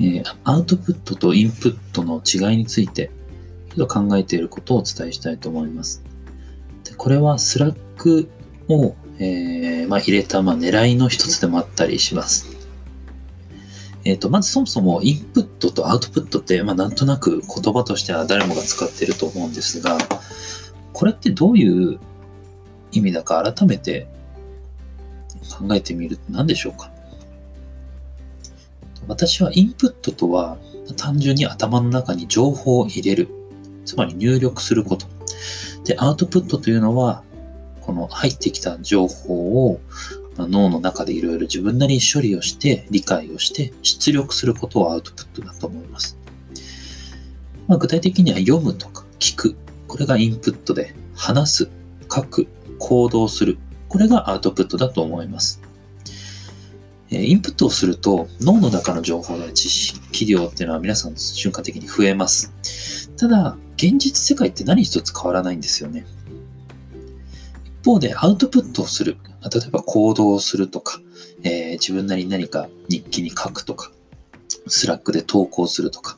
えアウトプットとインプットの違いについて、ちょっと考えていることをお伝えしたいと思います。でこれはスラックを、えー、まあ、入れた、まあ、狙いの一つでもあったりします。えっ、ー、と、まずそもそもインプットとアウトプットって、まあ、なんとなく言葉としては誰もが使っていると思うんですが、これってどういう意味だか改めて考えてみると何でしょうか？私はインプットとは単純に頭の中に情報を入れる。つまり入力すること。で、アウトプットというのは、この入ってきた情報を脳の中でいろいろ自分なりに処理をして、理解をして、出力することをアウトプットだと思います。まあ、具体的には読むとか聞く。これがインプットで、話す、書く、行動する。これがアウトプットだと思います。えインプットをすると脳の中の情報や知識量っていうのは皆さん瞬間的に増えます。ただ、現実世界って何一つ変わらないんですよね。一方でアウトプットをする。例えば行動をするとか、えー、自分なりに何か日記に書くとか、スラックで投稿するとか、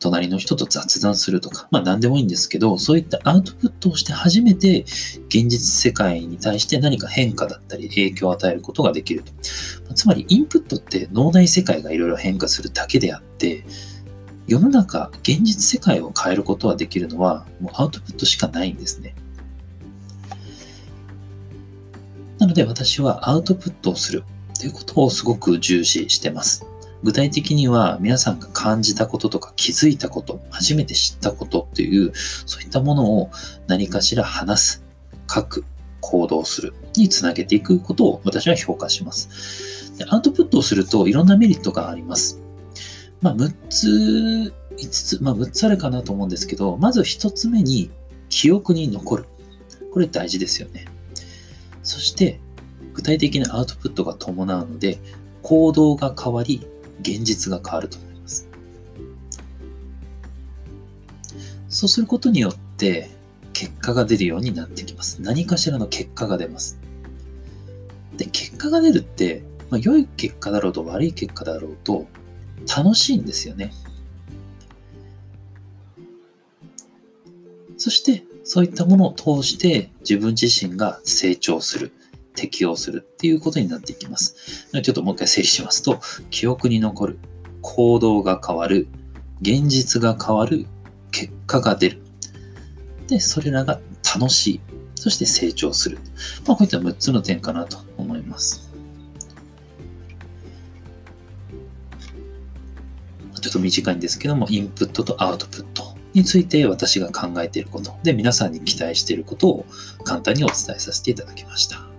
隣の人と雑談するとか、まあ何でもいいんですけど、そういったアウトプットをして初めて現実世界に対して何か変化だったり影響を与えることができると。つまりインプットって脳内世界がいろいろ変化するだけであって、世の中、現実世界を変えることができるのはもうアウトプットしかないんですね。なので私はアウトプットをするということをすごく重視してます。具体的には皆さんが感じたこととか気づいたこと、初めて知ったことっていう、そういったものを何かしら話す、書く、行動するにつなげていくことを私は評価します。でアウトプットをするといろんなメリットがあります。まあ、6つ、5つ、まあ、6つあるかなと思うんですけど、まず1つ目に記憶に残る。これ大事ですよね。そして、具体的なアウトプットが伴うので、行動が変わり、現実が変わると思います。そうすることによって結果が出るようになってきます。何かしらの結果が出ます。で、結果が出るって、まあ、良い結果だろうと悪い結果だろうと楽しいんですよね。そして、そういったものを通して自分自身が成長する。適用するっていうことになっていきます。ちょっともう一回整理しますと、記憶に残る、行動が変わる、現実が変わる、結果が出る。で、それらが楽しい。そして成長する。まあ、こういった6つの点かなと思います。ちょっと短いんですけども、インプットとアウトプットについて私が考えていることで、皆さんに期待していることを簡単にお伝えさせていただきました。